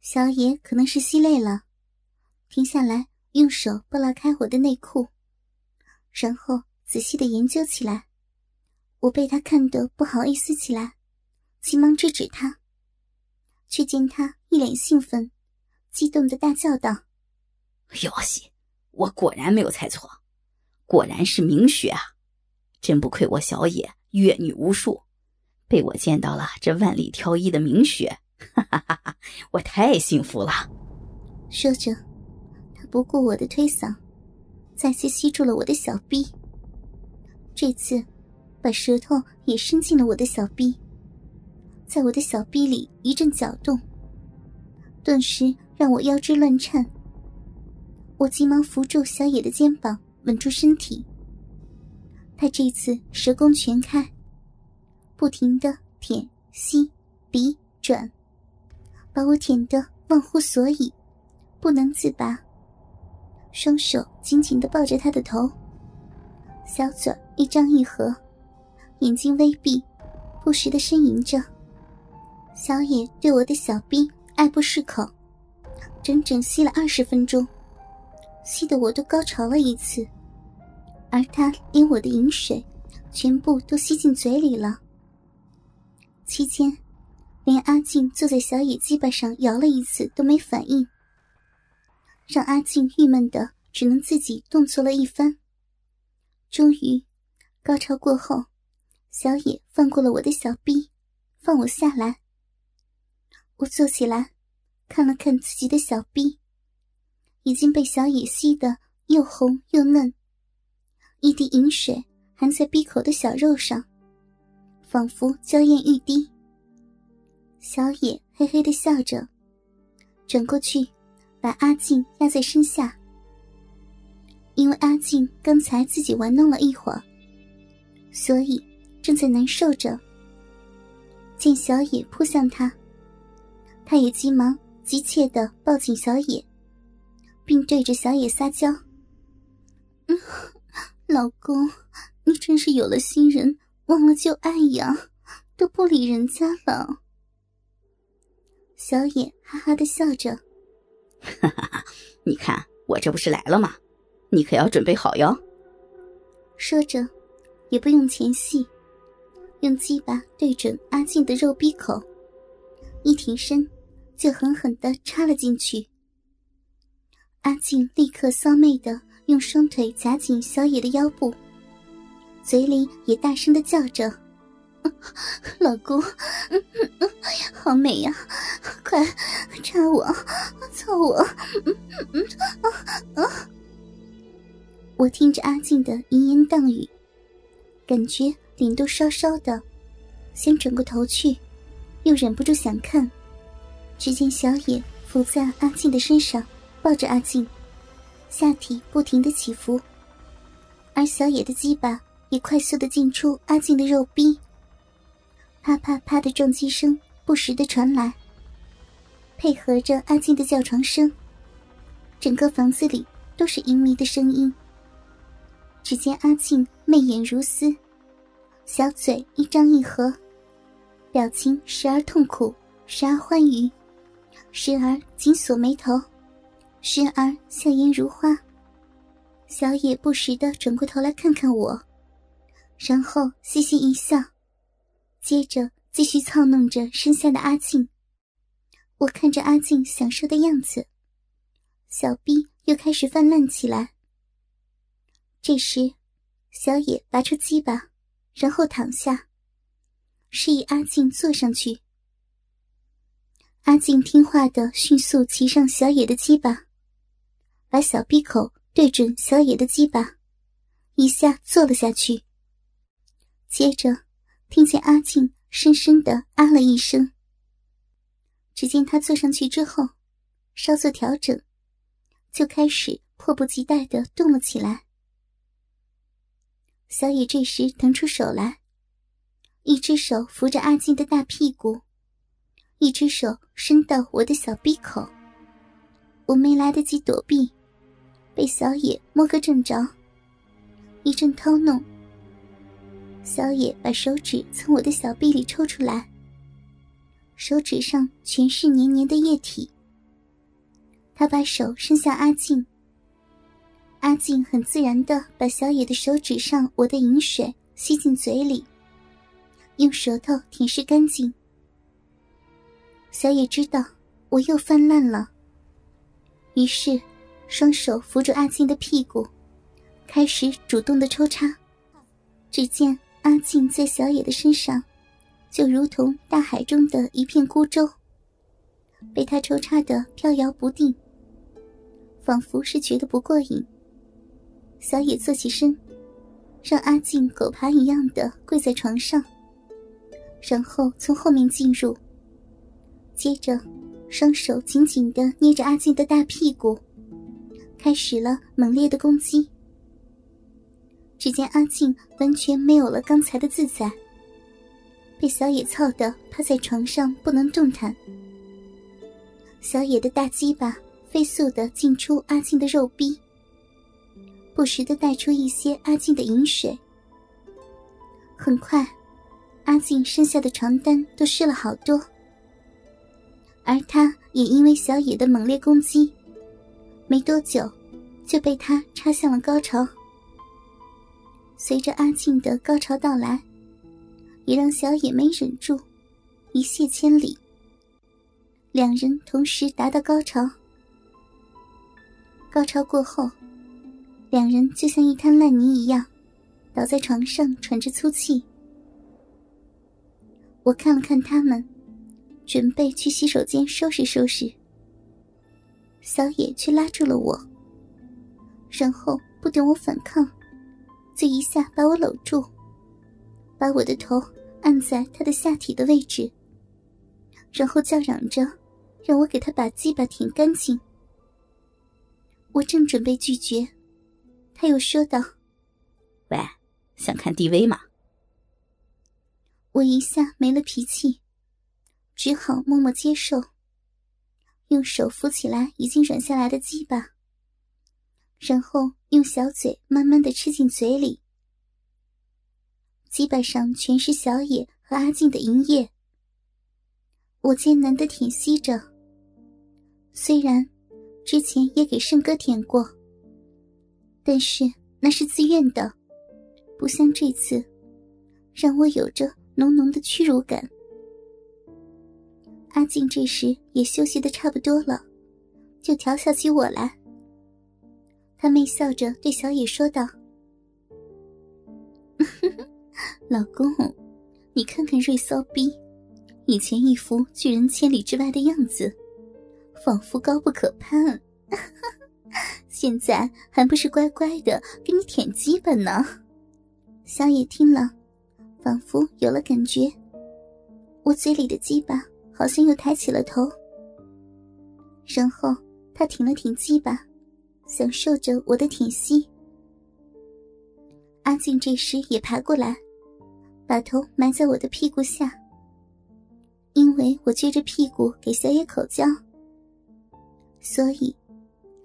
小野可能是吸累了，停下来，用手拨拉开我的内裤，然后仔细的研究起来。我被他看得不好意思起来，急忙制止他，却见他一脸兴奋，激动的大叫道：“哟西，我果然没有猜错，果然是明雪啊！真不愧我小野阅女无数，被我见到了这万里挑一的明雪。”哈哈哈哈我太幸福了。说着，他不顾我的推搡，再次吸住了我的小臂。这次，把舌头也伸进了我的小臂，在我的小臂里一阵搅动，顿时让我腰肢乱颤。我急忙扶住小野的肩膀，稳住身体。他这次舌功全开，不停的舔、吸、鼻、转。把我舔得忘乎所以，不能自拔。双手紧紧的抱着他的头，小嘴一张一合，眼睛微闭，不时的呻吟着。小野对我的小兵爱不释口，整整吸了二十分钟，吸得我都高潮了一次，而他连我的饮水全部都吸进嘴里了。期间。连阿静坐在小野鸡巴上摇了一次都没反应，让阿静郁闷的只能自己动作了一番。终于，高潮过后，小野放过了我的小臂，放我下来。我坐起来，看了看自己的小臂，已经被小野吸得又红又嫩，一滴饮水含在闭口的小肉上，仿佛娇艳欲滴。小野嘿嘿的笑着，转过去，把阿静压在身下。因为阿静刚才自己玩弄了一会儿，所以正在难受着。见小野扑向他，他也急忙急切的抱紧小野，并对着小野撒娇：“，老公，你真是有了新人忘了旧爱呀，都不理人家了。”小野哈哈的笑着，哈哈哈！你看我这不是来了吗？你可要准备好哟。说着，也不用前戏，用鸡巴对准阿静的肉逼口，一挺身就狠狠的插了进去。阿静立刻骚媚的用双腿夹紧小野的腰部，嘴里也大声的叫着。老公，好美呀！快插我，操我！我听着阿静的淫言荡语，感觉脸都烧烧的，先转过头去，又忍不住想看。只见小野伏在阿静的身上，抱着阿静，下体不停的起伏，而小野的鸡巴也快速的进出阿静的肉壁。啪啪啪的撞击声不时的传来，配合着阿静的叫床声，整个房子里都是淫靡的声音。只见阿静媚眼如丝，小嘴一张一合，表情时而痛苦，时而欢愉，时而紧锁眉头，时而笑颜如花。小野不时的转过头来看看我，然后嘻嘻一笑。接着继续操弄着身下的阿静，我看着阿静享受的样子，小臂又开始泛滥起来。这时，小野拔出鸡巴，然后躺下，示意阿静坐上去。阿静听话的迅速骑上小野的鸡巴，把小臂口对准小野的鸡巴，一下坐了下去。接着。听见阿静深深的啊了一声，只见他坐上去之后，稍作调整，就开始迫不及待的动了起来。小野这时腾出手来，一只手扶着阿静的大屁股，一只手伸到我的小臂口，我没来得及躲避，被小野摸个正着，一阵掏弄。小野把手指从我的小臂里抽出来，手指上全是黏黏的液体，他把手伸向阿静，阿静很自然的把小野的手指上我的饮水吸进嘴里，用舌头舔舐干净。小野知道我又泛滥了，于是双手扶住阿静的屁股，开始主动的抽插。只见阿静在小野的身上，就如同大海中的一片孤舟，被他抽插的飘摇不定。仿佛是觉得不过瘾，小野坐起身，让阿静狗爬一样的跪在床上，然后从后面进入，接着双手紧紧的捏着阿静的大屁股，开始了猛烈的攻击。只见阿静完全没有了刚才的自在，被小野操的趴在床上不能动弹，小野的大鸡巴。飞速的进出阿静的肉壁，不时的带出一些阿静的饮水。很快，阿静身下的床单都湿了好多，而他也因为小野的猛烈攻击，没多久就被他插向了高潮。随着阿静的高潮到来，也让小野没忍住，一泻千里。两人同时达到高潮。高潮过后，两人就像一滩烂泥一样，倒在床上喘着粗气。我看了看他们，准备去洗手间收拾收拾。小野却拉住了我，然后不等我反抗，就一下把我搂住，把我的头按在他的下体的位置，然后叫嚷着让我给他把鸡巴舔干净。我正准备拒绝，他又说道：“喂，想看 DV 吗？”我一下没了脾气，只好默默接受，用手扶起来已经软下来的鸡巴，然后用小嘴慢慢的吃进嘴里。鸡巴上全是小野和阿静的银液，我艰难的舔吸着，虽然。之前也给胜哥舔过，但是那是自愿的，不像这次，让我有着浓浓的屈辱感。阿静这时也休息的差不多了，就调笑起我来。他媚笑着对小野说道：“ 老公，你看看瑞骚逼，以前一副拒人千里之外的样子。”仿佛高不可攀，现在还不是乖乖的给你舔鸡巴呢？小野听了，仿佛有了感觉，我嘴里的鸡巴好像又抬起了头。然后他挺了挺鸡巴，享受着我的舔吸。阿静这时也爬过来，把头埋在我的屁股下，因为我撅着屁股给小野口交。所以，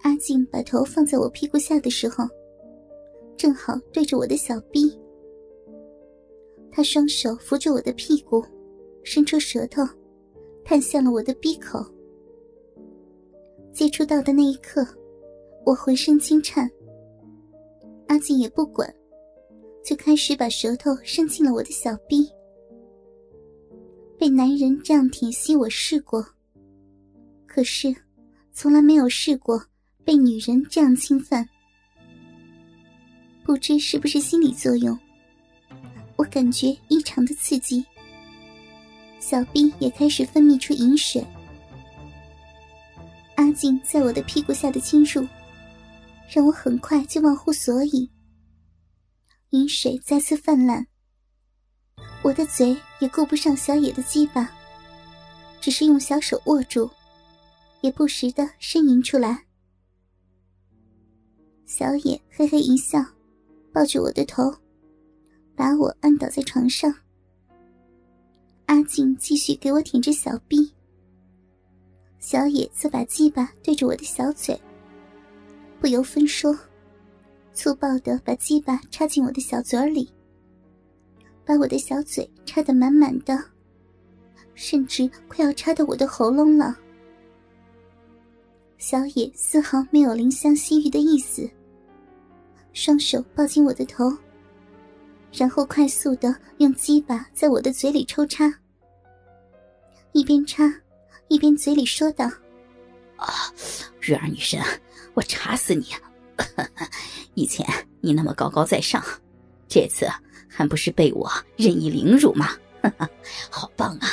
阿静把头放在我屁股下的时候，正好对着我的小臂。他双手扶住我的屁股，伸出舌头，探向了我的鼻口。接触到的那一刻，我浑身轻颤。阿静也不管，就开始把舌头伸进了我的小臂。被男人这样舔吸，我试过，可是。从来没有试过被女人这样侵犯，不知是不是心理作用，我感觉异常的刺激，小臂也开始分泌出饮水。阿静在我的屁股下的侵入，让我很快就忘乎所以，饮水再次泛滥，我的嘴也顾不上小野的鸡巴，只是用小手握住。也不时的呻吟出来。小野嘿嘿一笑，抱住我的头，把我按倒在床上。阿静继续给我舔着小臂，小野则把鸡巴对着我的小嘴，不由分说，粗暴的把鸡巴插进我的小嘴里，把我的小嘴插得满满的，甚至快要插到我的喉咙了。小野丝毫没有怜香惜玉的意思，双手抱紧我的头，然后快速的用鸡巴在我的嘴里抽插，一边插一边嘴里说道：“啊，玉儿女神，我插死你啊！以前你那么高高在上，这次还不是被我任意凌辱吗？好棒啊！”